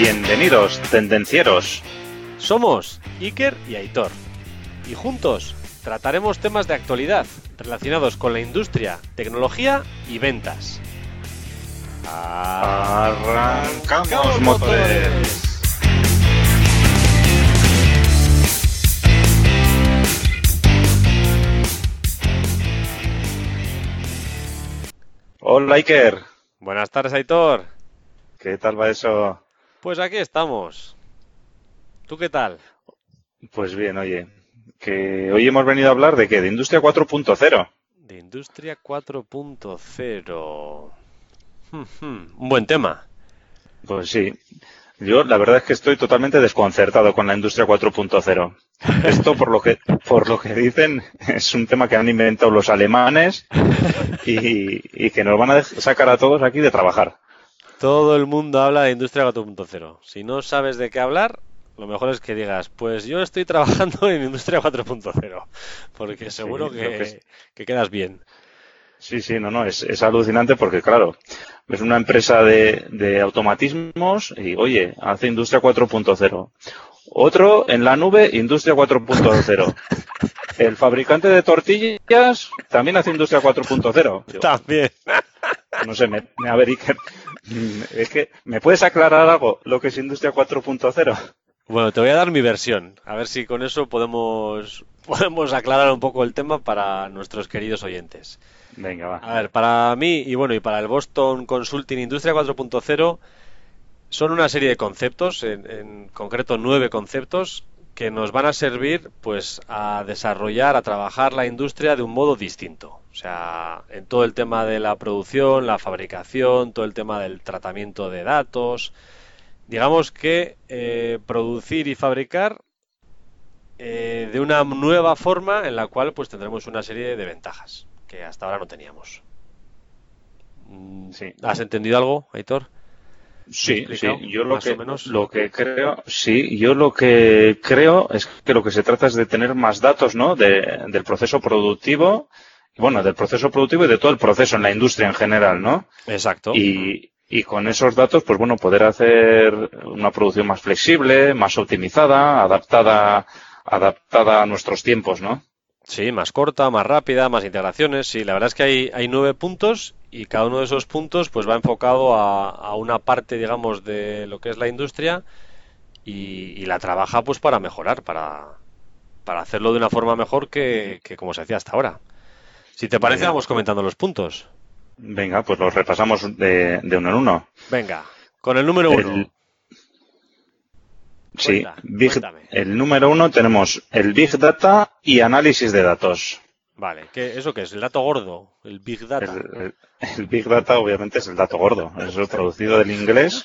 Bienvenidos, tendencieros. Somos Iker y Aitor. Y juntos trataremos temas de actualidad relacionados con la industria, tecnología y ventas. Arrancamos motores. Hola Iker, Buenas tardes, Aitor. ¿qué tal va eso? Pues aquí estamos. ¿Tú qué tal? Pues bien, oye, que hoy hemos venido a hablar de qué, de Industria 4.0. De Industria 4.0. Hmm, hmm, Un buen tema. Pues sí, yo la verdad es que estoy totalmente desconcertado con la Industria 4.0. Esto, por lo que, por lo que dicen, es un tema que han inventado los alemanes y, y que nos van a sacar a todos aquí de trabajar. Todo el mundo habla de Industria 4.0. Si no sabes de qué hablar, lo mejor es que digas, pues yo estoy trabajando en Industria 4.0, porque seguro que, que es. que quedas bien. Sí, sí, no, no, es, es alucinante porque, claro, es una empresa de, de automatismos y, oye, hace Industria 4.0. Otro en la nube, Industria 4.0. El fabricante de tortillas también hace Industria 4.0. Digo, También. No sé, me, me- es que, ¿me puedes aclarar algo lo que es Industria 4.0? Bueno, te voy a dar mi versión, a ver si con eso podemos, podemos aclarar un poco el tema para nuestros queridos oyentes. Venga, va. A ver, para mí y bueno, y para el Boston Consulting Industria 4.0 son una serie de conceptos, en, en concreto nueve conceptos, que nos van a servir pues a desarrollar, a trabajar la industria de un modo distinto. O sea, en todo el tema de la producción, la fabricación, todo el tema del tratamiento de datos. Digamos que eh, producir y fabricar eh, de una nueva forma en la cual pues tendremos una serie de ventajas que hasta ahora no teníamos. Mm, Sí. ¿Has entendido algo, Aitor? Sí, sí, yo lo que, menos. lo que creo, sí, yo lo que creo es que lo que se trata es de tener más datos, ¿no? De, del proceso productivo, y bueno, del proceso productivo y de todo el proceso en la industria en general, ¿no? Exacto. Y, y con esos datos, pues bueno, poder hacer una producción más flexible, más optimizada, adaptada, adaptada a nuestros tiempos, ¿no? Sí, más corta, más rápida, más integraciones. Sí, la verdad es que hay, hay nueve puntos y cada uno de esos puntos pues va enfocado a, a una parte, digamos, de lo que es la industria y, y la trabaja pues para mejorar, para, para hacerlo de una forma mejor que, que como se hacía hasta ahora. Si te parece, Venga. vamos comentando los puntos. Venga, pues los repasamos de, de uno en uno. Venga, con el número uno. El- Sí, Big- cuéntame. el número uno tenemos el Big Data y análisis de datos. Vale, ¿qué, ¿eso qué es? ¿El dato gordo? ¿El Big Data? El, el- el Big Data obviamente es el dato gordo, eso traducido del inglés.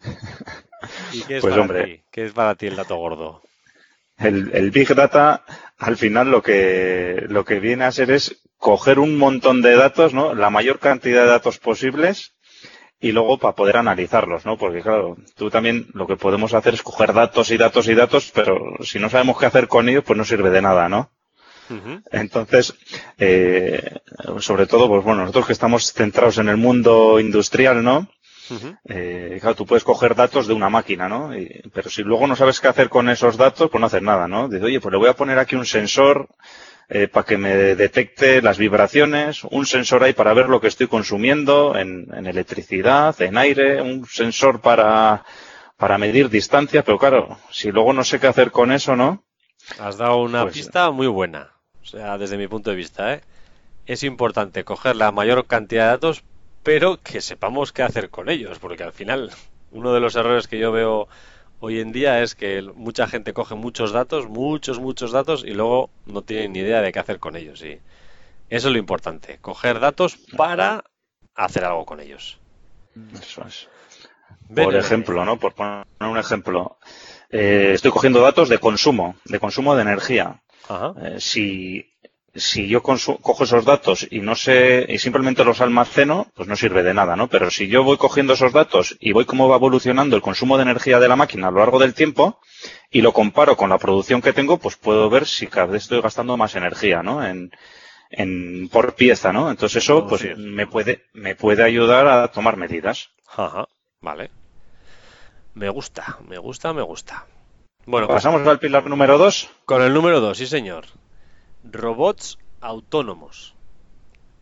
¿Y qué es Pues, para hombre. ti? ¿Qué es para ti el dato gordo? El, el Big Data al final lo que, lo que viene a ser es coger un montón de datos, ¿no? La mayor cantidad de datos posibles y luego para poder analizarlos, ¿no? Porque claro, tú también lo que podemos hacer es coger datos y datos y datos, pero si no sabemos qué hacer con ellos, pues no sirve de nada, ¿no? Entonces, eh, sobre todo, pues bueno, nosotros que estamos centrados en el mundo industrial, ¿no? Eh, claro, tú puedes coger datos de una máquina, ¿no? Y- pero si luego no sabes qué hacer con esos datos, pues no haces nada, ¿no? Dices, oye, pues le voy a poner aquí un sensor para que me detecte las vibraciones, un sensor ahí para ver lo que estoy consumiendo en, en electricidad, en aire, un sensor para, para medir distancia, pero claro, si luego no sé qué hacer con eso, ¿no? Has dado una Pues- pista muy buena. O sea, desde mi punto de vista, ¿eh? Es importante coger la mayor cantidad de datos, pero que sepamos qué hacer con ellos, porque al final uno de los errores que yo veo hoy en día es que mucha gente coge muchos datos, muchos, muchos datos, y luego no tiene ni idea de qué hacer con ellos. Y eso es lo importante, coger datos para hacer algo con ellos. Eso es. Por bene. ejemplo, ¿no? Por poner un ejemplo, eh, estoy cogiendo datos de consumo, de consumo de energía. Ajá. Eh, si, si yo cojo esos datos y no sé, y simplemente los almaceno, pues no sirve de nada, ¿no? Pero si yo voy cogiendo esos datos y voy cómo va evolucionando el consumo de energía de la máquina a lo largo del tiempo y lo comparo con la producción que tengo, pues puedo ver si cada vez estoy gastando más energía, ¿no? En, en, por pieza, ¿no? Entonces eso, pues me puede, me puede ayudar a tomar medidas. Ajá. Vale. Me gusta, me gusta, me gusta. Bueno, pasamos al pilar número 2. Con el número 2, sí señor. Robots autónomos.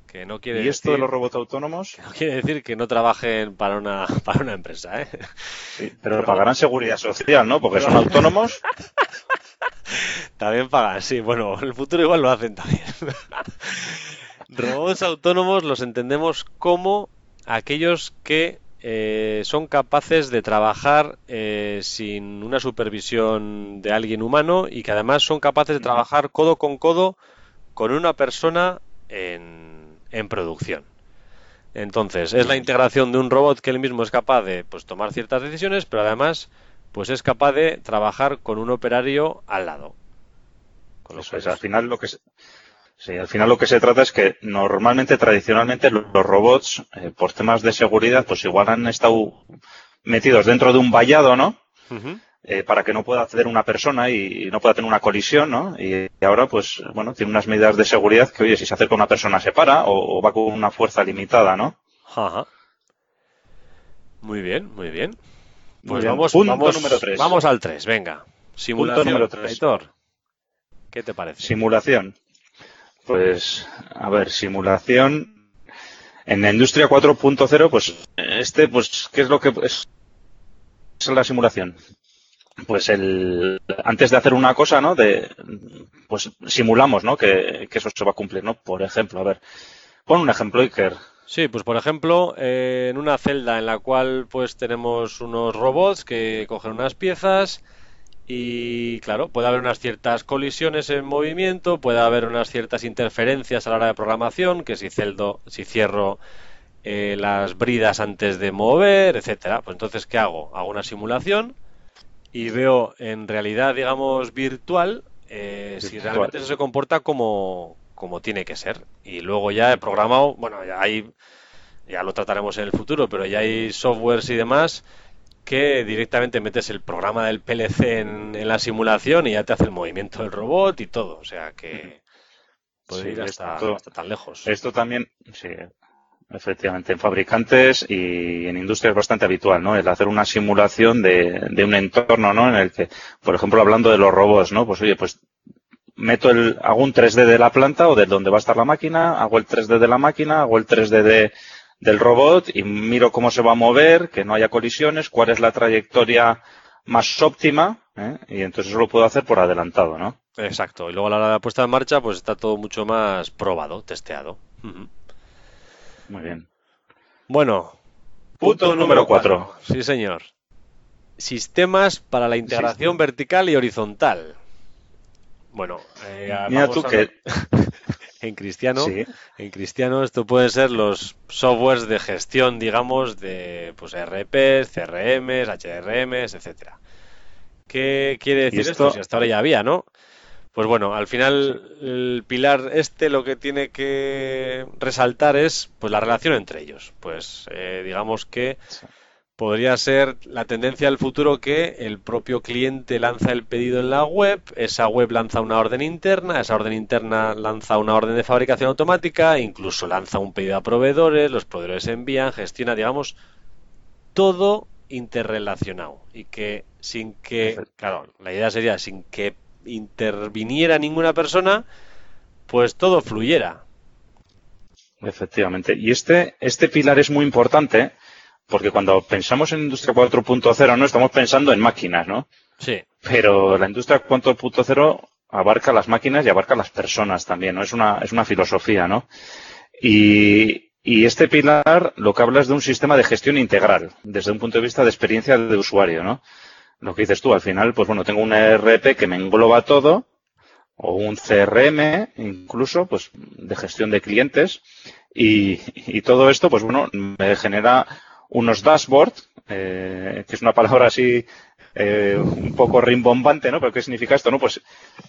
Que no quiere ¿Y esto de los robots autónomos? no quiere decir que no trabajen para una, para una empresa, ¿eh? Sí, pero pagarán seguridad social, ¿no? Porque son autónomos. también pagan, sí. Bueno, en el futuro igual lo hacen también. robots autónomos los entendemos como aquellos que eh, son capaces de trabajar eh, sin una supervisión de alguien humano y que además son capaces de trabajar codo con codo con una persona en, en producción. Entonces, es la integración de un robot que él mismo es capaz de pues, tomar ciertas decisiones, pero además pues es capaz de trabajar con un operario al lado. al final lo que Sí, al final lo que se trata es que normalmente, tradicionalmente, los robots, eh, por temas de seguridad, pues igual han estado metidos dentro de un vallado, ¿no? Eh, para que no pueda acceder una persona y, no pueda tener una colisión, ¿no? Y, ahora, pues, bueno, tiene unas medidas de seguridad que, oye, si se acerca una persona se para o, va con una fuerza limitada, ¿no? Ajá. Muy bien, muy bien. Pues vamos, Punto número 3. vamos al 3, venga. Simulación. Punto número 3. ¿Qué te parece? Simulación. Pues, a ver, simulación. En la industria 4.0, pues, este, pues, ¿qué es lo que es, la simulación? Pues el, antes de hacer una cosa, ¿no? De, pues simulamos, ¿no? Que, eso se va a cumplir, ¿no? Por ejemplo, a ver, pon un ejemplo, Iker. Sí, pues por ejemplo, eh, en una celda en la cual pues tenemos unos robots que cogen unas piezas, y claro, puede haber unas ciertas colisiones en movimiento, puede haber unas ciertas interferencias a la hora de programación, que si celdo, si cierro eh, las bridas antes de mover, etcétera. Pues entonces, ¿qué hago? Hago una simulación y veo en realidad, digamos, virtual, eh, si realmente eso se comporta como, como tiene que ser. Y luego ya he programado, bueno, ya hay, ya lo trataremos en el futuro, pero ya hay softwares y demás que directamente metes el programa del PLC en, la simulación y ya te hace el movimiento del robot y todo. O sea que puede ir hasta, tan lejos. Esto también, sí, efectivamente, en fabricantes y en industria es bastante habitual, ¿no? El hacer una simulación de, de un entorno, ¿no? En el que, por ejemplo, hablando de los robots, ¿no? Pues oye, pues meto el, hago un 3D de la planta o de donde va a estar la máquina, hago el 3D de la máquina, hago el 3D de del robot y miro cómo se va a mover, que no haya colisiones, cuál es la trayectoria más óptima, ¿eh? y entonces eso lo puedo hacer por adelantado, ¿no? Exacto. Y luego a la hora de la puesta en marcha, pues está todo mucho más probado, testeado. Muy bien. Bueno. Punto, número 4. Sí, señor. Sistemas para la integración vertical y horizontal. Bueno, eh, Mira tú que en cristiano. En cristiano esto pueden ser los softwares de gestión, digamos, de pues RPs, CRMs, HRMs, etcétera. ¿Qué quiere decir esto? Si hasta ahora ya había, ¿no? Pues bueno, al final el pilar este lo que tiene que resaltar es pues la relación entre ellos. Pues eh, digamos que podría ser la tendencia del futuro que el propio cliente lanza el pedido en la web, esa web lanza una orden interna, esa orden interna lanza una orden de fabricación automática, incluso lanza un pedido a proveedores, los proveedores envían, gestiona, digamos, todo interrelacionado y que sin que, claro, la idea sería sin que interviniera ninguna persona, pues todo fluyera. Efectivamente. Y este, este pilar es muy importante porque cuando pensamos en industria 4.0 no estamos pensando en máquinas, ¿no? Sí. Pero la industria 4.0 abarca las máquinas y abarca las personas también, ¿no? Es una, es una filosofía, ¿no? Y, y este pilar lo que habla es de un sistema de gestión integral, desde un punto de vista de experiencia de usuario, ¿no? Lo que dices tú, al final, pues bueno, tengo un ERP que me engloba todo, o un CRM, incluso, pues, de gestión de clientes, y, y todo esto, pues bueno, me genera unos dashboards, eh, que es una palabra así eh, un poco rimbombante, ¿no? Pero ¿qué significa esto? No, pues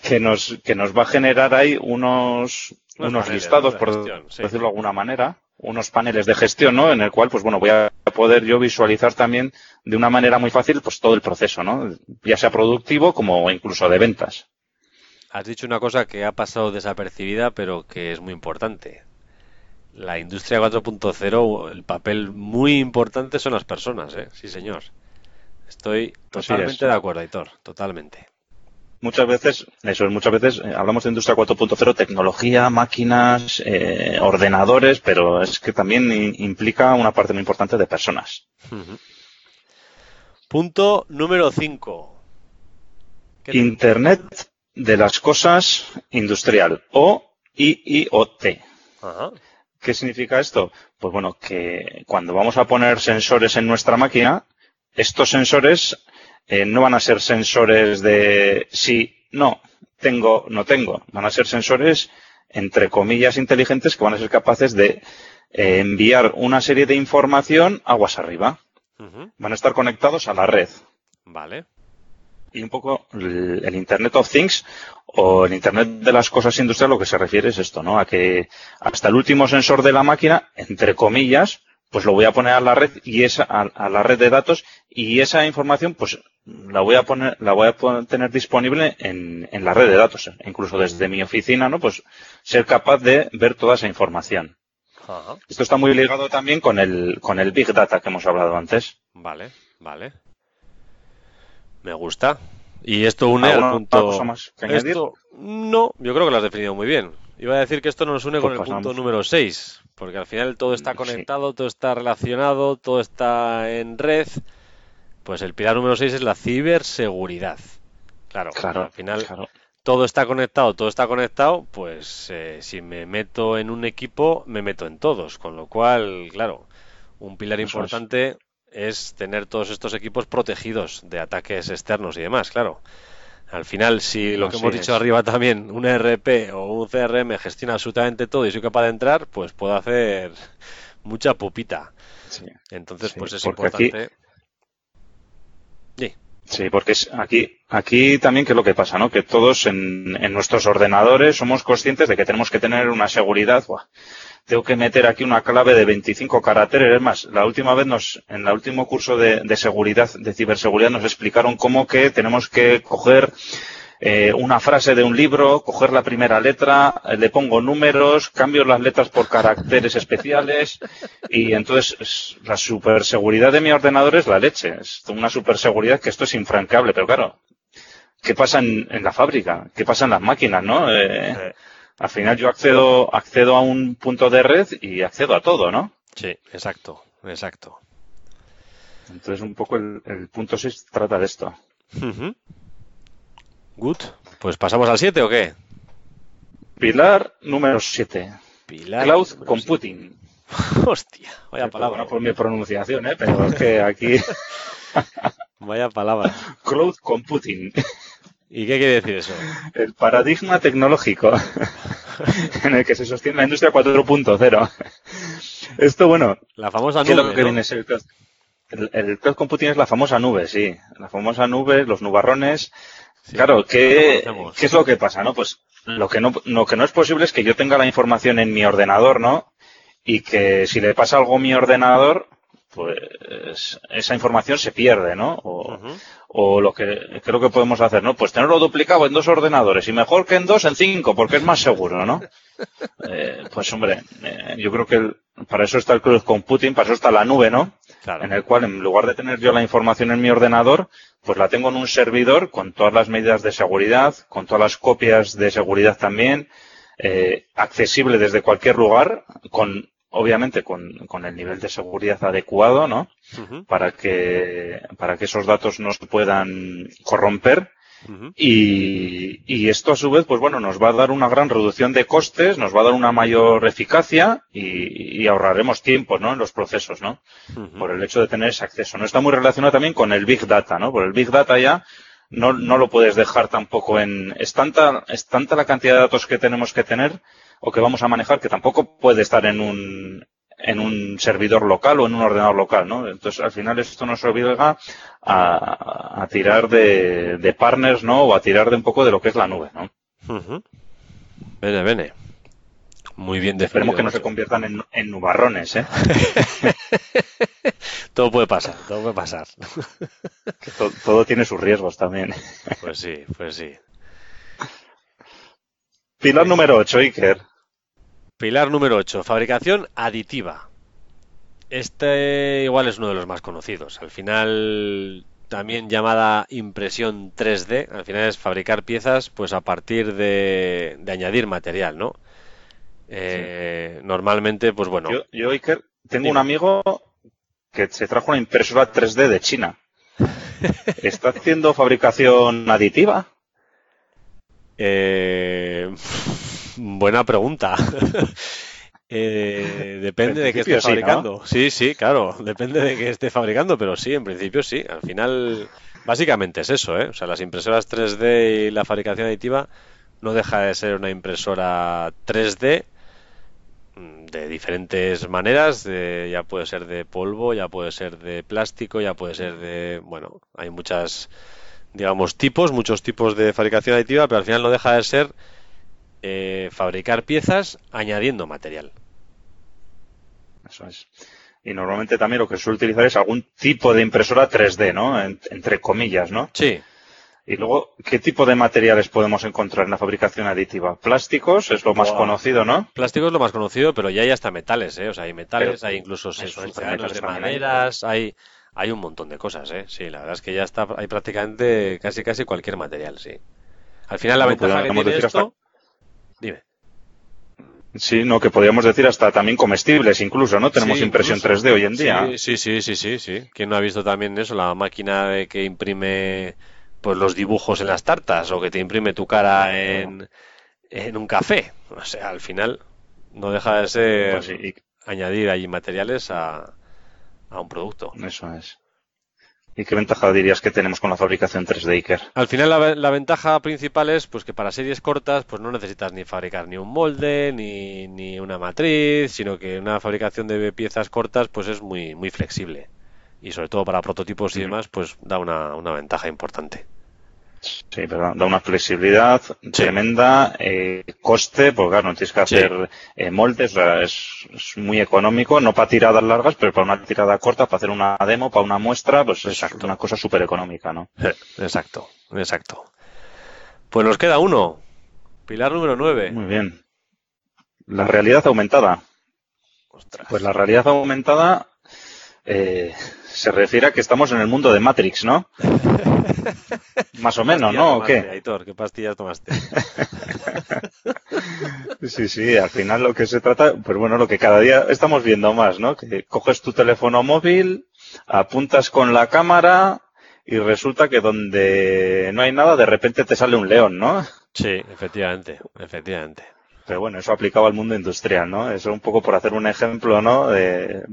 que nos, que nos va a generar ahí unos, unos, listados, por decirlo de alguna manera, unos paneles de gestión, ¿no? En el cual, pues bueno, voy a poder yo visualizar también de una manera muy fácil, pues todo el proceso, ¿no? Ya sea productivo como incluso de ventas. Has dicho una cosa que ha pasado desapercibida, pero que es muy importante la industria 4.0, el papel muy importante son las personas, ¿eh? Sí, señor. Estoy totalmente de acuerdo, Aitor, totalmente. Muchas veces, eso es, muchas veces eh, hablamos de industria 4.0, tecnología, máquinas, eh, ordenadores, pero es que también implica una parte muy importante de personas. Punto número 5. Internet de las cosas industrial o IIoT. ¿Qué significa esto? Pues bueno, que cuando vamos a poner sensores en nuestra máquina, estos sensores eh, no van a ser sensores de sí, no, tengo, no tengo. Van a ser sensores, entre comillas, inteligentes que van a ser capaces de eh, enviar una serie de información aguas arriba. Van a estar conectados a la red. Vale. Y un poco el, Internet of Things o el Internet de las cosas industriales lo que se refiere es esto, ¿no? A que hasta el último sensor de la máquina, entre comillas, pues lo voy a poner a la red y esa, a, la red de datos y esa información, pues la voy a poner, la voy a tener disponible en, en la red de datos. Incluso desde mi oficina, ¿no? Pues ser capaz de ver toda esa información. Esto está muy ligado también con el, con el Big Data que hemos hablado antes. Vale, vale. Me gusta. Y esto une al punto. Más que esto... No, yo creo que lo has definido muy bien. Iba a decir que esto nos une con pues el punto número 6, porque al final todo está conectado, todo está relacionado, todo está en red. Pues el pilar número 6 es la ciberseguridad. Claro, claro al final todo está conectado, todo está conectado, pues eh, si me meto en un equipo, me meto en todos. Con lo cual, claro, un pilar importante es. Tener todos estos equipos protegidos de ataques externos y demás, claro. Al final, si lo que hemos dicho arriba también, un ERP o un CRM gestiona absolutamente todo y soy capaz de entrar, pues puedo hacer mucha pupita. Entonces, pues es importante. Sí, porque es aquí, aquí también que es lo que pasa, ¿no? Que todos en, en, nuestros ordenadores somos conscientes de que tenemos que tener una seguridad. Tengo que meter aquí una clave de 25 caracteres. Es más, la última vez nos, en el último curso de, seguridad, de ciberseguridad, nos explicaron cómo que tenemos que coger eh, una frase de un libro, coger la primera letra, eh, le pongo números, cambio las letras por caracteres especiales y entonces la superseguridad de mi ordenador es la leche. Es una superseguridad que esto es infranqueable, pero claro, ¿qué pasa en, la fábrica? ¿Qué pasa en las máquinas, no? Eh, al final yo accedo, accedo a un punto de red y accedo a todo, ¿no? Sí, exacto, exacto. Entonces un poco el, punto 6 trata de esto. Good. Pues pasamos al 7 o qué? Pilar número 7. Pilar Cloud Computing. Hostia, vaya palabra. por mi pronunciación, ¿eh? pero es que aquí. vaya palabra. Cloud Computing. ¿Y qué quiere decir eso? El paradigma tecnológico en el que se sostiene la industria 4.0. Esto, bueno. La famosa nube. lo que viene el, el, cloud computing es la famosa nube, sí. La famosa nube, los nubarrones claro, ¿qué, ¿qué, es lo que pasa, no? Pues lo que no, lo que no es posible es que yo tenga la información en mi ordenador, ¿no? Y que si le pasa algo a mi ordenador, pues esa información se pierde, ¿no? O, o lo que creo que podemos hacer, ¿no? Pues tenerlo duplicado en dos ordenadores y mejor que en dos, en cinco, porque es más seguro, ¿no? Eh, pues hombre, eh, yo creo que para eso está el cloud computing, para eso está la nube, ¿no? En el cual, en lugar de tener yo la información en mi ordenador, pues la tengo en un servidor con todas las medidas de seguridad, con todas las copias de seguridad también, eh, accesible desde cualquier lugar, con obviamente con, con, el nivel de seguridad adecuado, ¿no? Para que, para que esos datos no se puedan corromper. y, y, esto a su vez, pues bueno, nos va a dar una gran reducción de costes, nos va a dar una mayor eficacia y, y ahorraremos tiempo, ¿no? En los procesos, ¿no? Por el hecho de tener ese acceso. No está muy relacionado también con el Big Data, ¿no? Por el Big Data ya no, no lo puedes dejar tampoco en, es tanta, es tanta la cantidad de datos que tenemos que tener o que vamos a manejar que tampoco puede estar en un, en un servidor local o en un ordenador local, ¿no? Entonces, al final esto nos obliga a, a tirar de, de, partners, ¿no? O a tirar de un poco de lo que es la nube, ¿no? Uh Bene, Muy bien definido. Esperemos que no se conviertan en, en nubarrones, ¿eh? todo puede pasar, todo puede pasar. todo, todo tiene sus riesgos también. pues sí, pues sí. Pilar número 8, Iker. Pilar número 8, fabricación aditiva. Este igual es uno de los más conocidos. Al final, también llamada impresión 3D. Al final es fabricar piezas pues a partir de, de añadir material, ¿no? Eh, Normalmente, pues bueno. Yo, yo Iker, tengo un amigo que se trajo una impresora 3D de China. ¿Está haciendo fabricación aditiva? Eh, buena pregunta. Eh, depende de qué esté principio sí, ¿no? fabricando. Sí, sí, claro. Depende de qué esté fabricando, pero sí, en principio sí. Al final, básicamente es eso, ¿eh? O sea, las impresoras 3D y la fabricación aditiva no deja de ser una impresora 3D mm, de diferentes maneras. de- ya puede ser de polvo, ya puede ser de plástico, ya puede ser de... Bueno, hay muchas, digamos, tipos, muchos tipos de fabricación aditiva, pero al final no deja de ser eh, fabricar piezas añadiendo material. Eso es. Y normalmente también lo que se suele utilizar es algún tipo de impresora 3D, ¿no? En- entre comillas, ¿no? Sí, Y luego, ¿qué tipo de materiales podemos encontrar en la fabricación aditiva? Plásticos es lo más conocido, ¿no? plástico es lo más conocido, pero ya hay hasta metales, ¿eh? O sea, hay metales, Pero- hay incluso metales de maderas, hay, hay un montón de cosas, ¿eh? Sí, la verdad es que ya está, hay prácticamente casi casi cualquier material, sí. Al final la No, ventaja que tiene decir esto... Dime. Sí, no, que podríamos decir hasta también comestibles incluso, ¿no? Tenemos Sí, impresión incluso. 3D hoy en día. Sí, sí, sí, sí, sí. ¿Quién no ha visto también eso? La máquina de que imprime pues los dibujos en las tartas o que te imprime tu cara en, en un café. O sea, al final no deja de ser Pues sí, y- añadir ahí materiales a, a un producto. eso es. ¿Y qué ventaja dirías que tenemos con la fabricación 3D, Iker? Al final la, la ventaja principal es pues que para series cortas pues no necesitas ni fabricar ni un molde ni, ni una matriz, sino que una fabricación de piezas cortas pues es muy muy flexible y sobre todo para prototipos y demás pues da una, una ventaja importante. Sí, ¿verdad? Da una flexibilidad tremenda, eh, coste, porque claro, no tienes que Sí. hacer eh, moldes, o sea, es, es muy económico, no para tiradas largas, pero para una tirada corta, para hacer una demo, para una muestra, pues es una cosa súper económica, ¿no? Exacto, exacto. Pues nos queda uno. Pilar número 9. Muy bien. La realidad aumentada. Ostras. Pues la realidad aumentada eh, se refiere a que estamos en el mundo de Matrix, ¿no? Más o menos, ¿no? ¿O tomaste, qué? Aitor? ¿Qué pastillas tomaste? Sí, sí, al final lo que se trata, pues bueno, lo que cada día estamos viendo más, ¿no? Que coges tu teléfono móvil, apuntas con la cámara y resulta que donde no hay nada, de repente te sale un león, ¿no? Sí, efectivamente, efectivamente. Pero bueno, eso aplicado al mundo industrial, ¿no? Eso un poco por hacer un ejemplo, ¿no? De,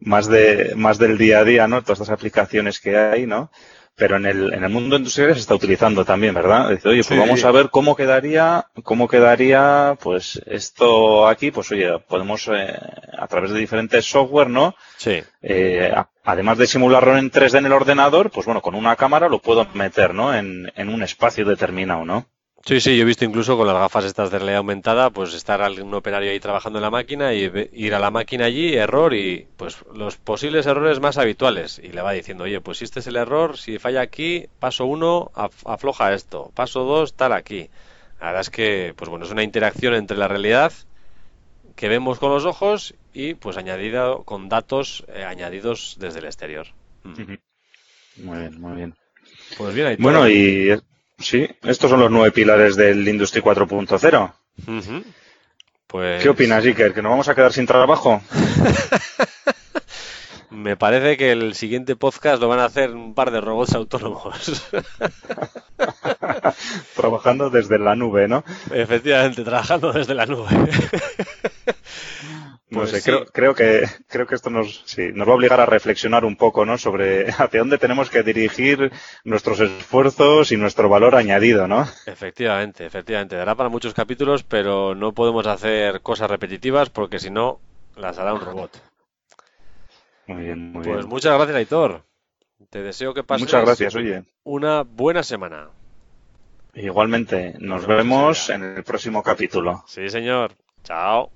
más de, más del día a día, ¿no? Todas estas aplicaciones que hay, ¿no? Pero en el, en el mundo industrial se está utilizando también, ¿verdad? Dice, oye, pues Sí. vamos a ver cómo quedaría, cómo quedaría, pues, esto aquí, pues oye, podemos, eh, a través de diferentes software, ¿no? Sí, Eh, además de simularlo en 3D en el ordenador, pues bueno, con una cámara lo puedo meter, ¿no? En, en un espacio determinado, ¿no? Sí, sí, yo he visto incluso con las gafas estas de realidad aumentada, pues estar algún operario ahí trabajando en la máquina y ir a la máquina allí, error y pues los posibles errores más habituales. Y le va diciendo, oye, pues si este es el error, si falla aquí, paso uno, af- afloja esto, paso dos, tal aquí. La verdad es que, pues bueno, es una interacción entre la realidad que vemos con los ojos y pues añadido con datos eh, añadidos desde el exterior. Mm. Muy bien, muy bien. Pues bien, Aitor. Bueno, y sí, estos son los nueve pilares del Industry 4.0. Ujú. Pues ¿Qué opinas, Iker? ¿Que nos vamos a quedar sin trabajo? Me parece que el siguiente podcast lo van a hacer un par de robots autónomos. Trabajando desde la nube, ¿no? Efectivamente, trabajando desde la nube. No Pues sé, sí. creo, creo que creo que esto nos, sí, nos va a obligar a reflexionar un poco, ¿no? Sobre hacia dónde tenemos que dirigir nuestros esfuerzos y nuestro valor añadido, ¿no? Efectivamente, efectivamente. Dará para muchos capítulos, pero no podemos hacer cosas repetitivas porque si no, las hará un robot. Muy bien, muy Pues bien. muchas gracias, Aitor. Te deseo que pases Muchas gracias, oye. una buena semana. Igualmente, nos Nos vemos vemos en el próximo capítulo. Sí, señor. Chao.